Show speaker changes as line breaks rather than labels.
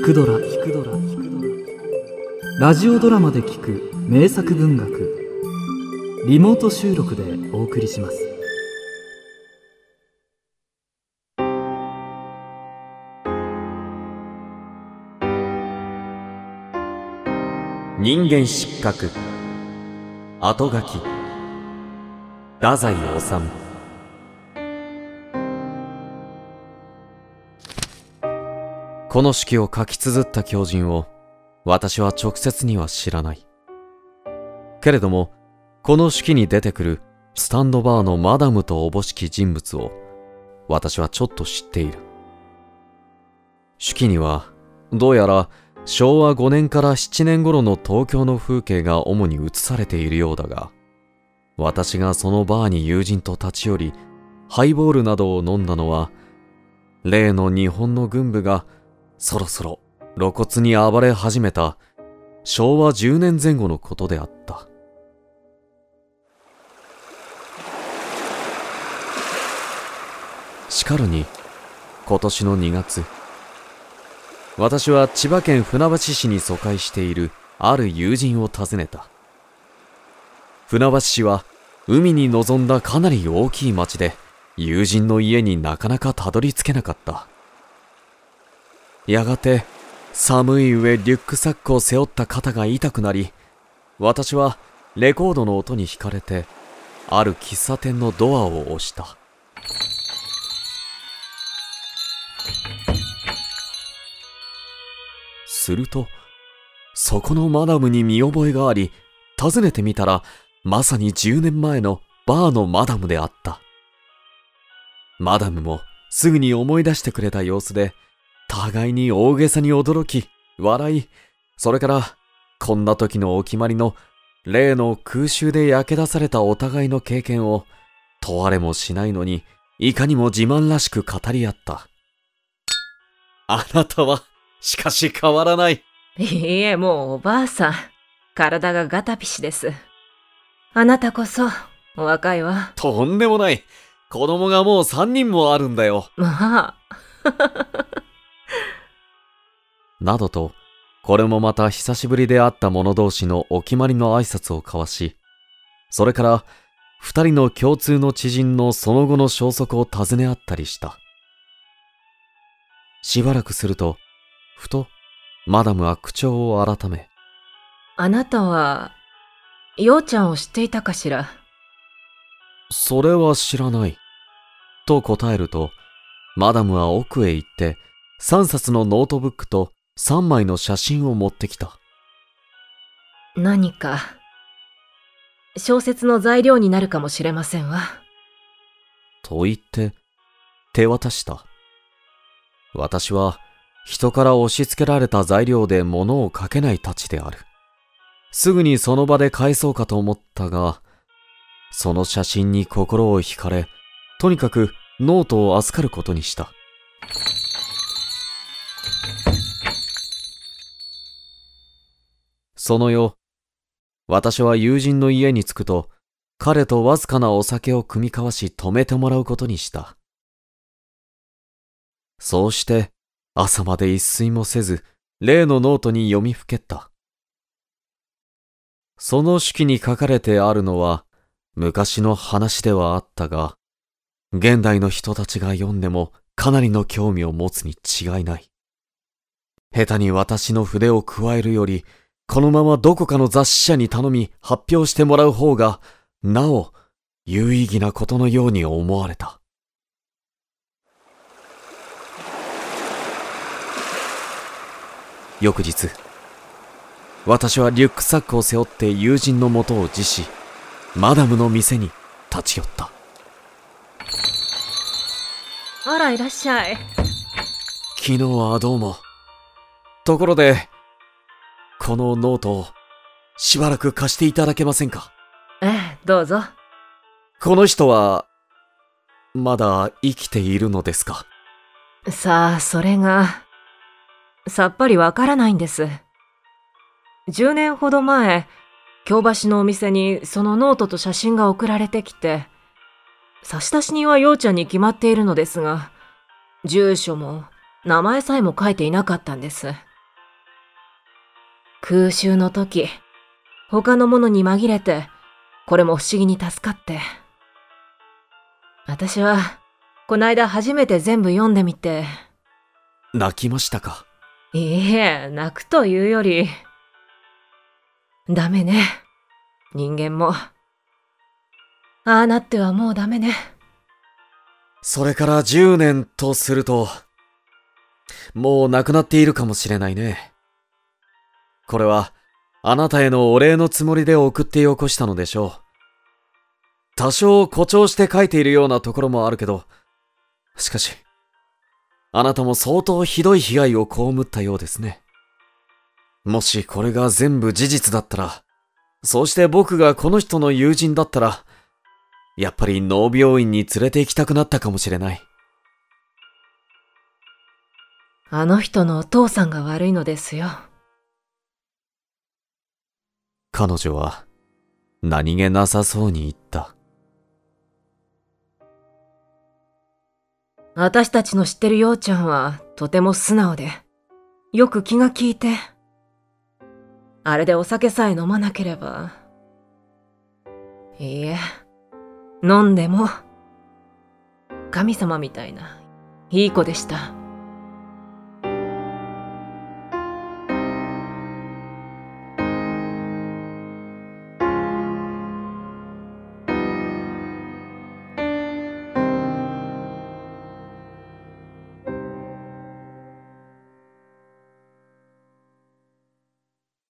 聞くドラ。聞くドララジオドラマで聞く。名作文学。リモート収録でお送りします。
人間失格。後書き。太宰治。この式を書き綴った狂人を私は直接には知らない。けれどもこの式に出てくるスタンドバーのマダムとおぼしき人物を私はちょっと知っている。手記にはどうやら昭和5年から7年頃の東京の風景が主に映されているようだが私がそのバーに友人と立ち寄りハイボールなどを飲んだのは例の日本の軍部がそろそろ露骨に暴れ始めた昭和10年前後のことであった。しかるに今年の2月私は千葉県船橋市に疎開しているある友人を訪ねた。船橋市は海に臨んだかなり大きい町で友人の家になかなかたどり着けなかった。やがて寒い上リュックサックを背負った肩が痛くなり私はレコードの音に惹かれてある喫茶店のドアを押した。するとそこのマダムに見覚えがあり訪ねてみたらまさに10年前のバーのマダムであった。マダムもすぐに思い出してくれた様子で互いに大げさに驚き、笑い、それから、こんな時のお決まりの、例の空襲で焼け出されたお互いの経験を、問われもしないのに、いかにも自慢らしく語り合った。あなたは、しかし変わらない。
いいえ、もうおばあさん。体がガタピシです。あなたこそ、お若いわ。
とんでもない。子供がもう三人もあるんだよ。
まあ。
などと、これもまた久しぶりで会った者同士のお決まりの挨拶を交わし、それから二人の共通の知人のその後の消息を尋ね合ったりした。しばらくすると、ふと、マダムは口調を改め。
あなたは、ようちゃんを知っていたかしら？
それは知らない。と答えると、マダムは奥へ行って、三冊のノートブックと3枚の写真を持ってきた。
何か、小説の材料になるかもしれませんわ。
と言って、手渡した。私は、人から押し付けられた材料で物を書けないたちである。すぐにその場で返そうかと思ったが、その写真に心を惹かれ、とにかくノートを預かることにした。その夜、私は友人の家に着くと、彼とわずかなお酒を酌み交わし止めてもらうことにした。そうして、朝まで一睡もせず、例のノートに読みふけった。その手記に書かれてあるのは、昔の話ではあったが、現代の人たちが読んでもかなりの興味を持つに違いない。下手に私の筆を加えるより、このままどこかの雑誌社に頼み発表してもらう方が、なお有意義なことのように思われた。翌日、私はリュックサックを背負って友人のもとを辞し、マダムの店に立ち寄った。
あら、いらっしゃい。
昨日はどうも。ところで、このノートをしばらく貸していただけませんか？
ええ、どうぞ。
この人は、まだ生きているのですか？
さあ、それが、さっぱりわからないんです。10年ほど前、京橋のお店にそのノートと写真が送られてきて、差出人はようちゃんに決まっているのですが、住所も名前さえも書いていなかったんです。空襲の時、他のものに紛れて、これも不思議に助かって。私は、こないだ初めて全部読んでみて、
泣きましたか？
いいえ、泣くというより、ダメね。人間も。ああなってはもうダメね。
それから10年とすると、もう亡くなっているかもしれないね。これは、あなたへのお礼のつもりで送ってよこしたのでしょう。多少誇張して書いているようなところもあるけど、しかし、あなたも相当ひどい被害を被ったようですね。もしこれが全部事実だったら、そうして僕がこの人の友人だったら、やっぱり脳病院に連れて行きたくなったかもしれない。
あの人のお父さんが悪いのですよ。
彼女は何気なさそうに言った。
私たちの知ってるようちゃんはとても素直で、よく気が利いて、あれでお酒さえ飲まなければ、いいえ、飲んでも、神様みたいな、いい子でした。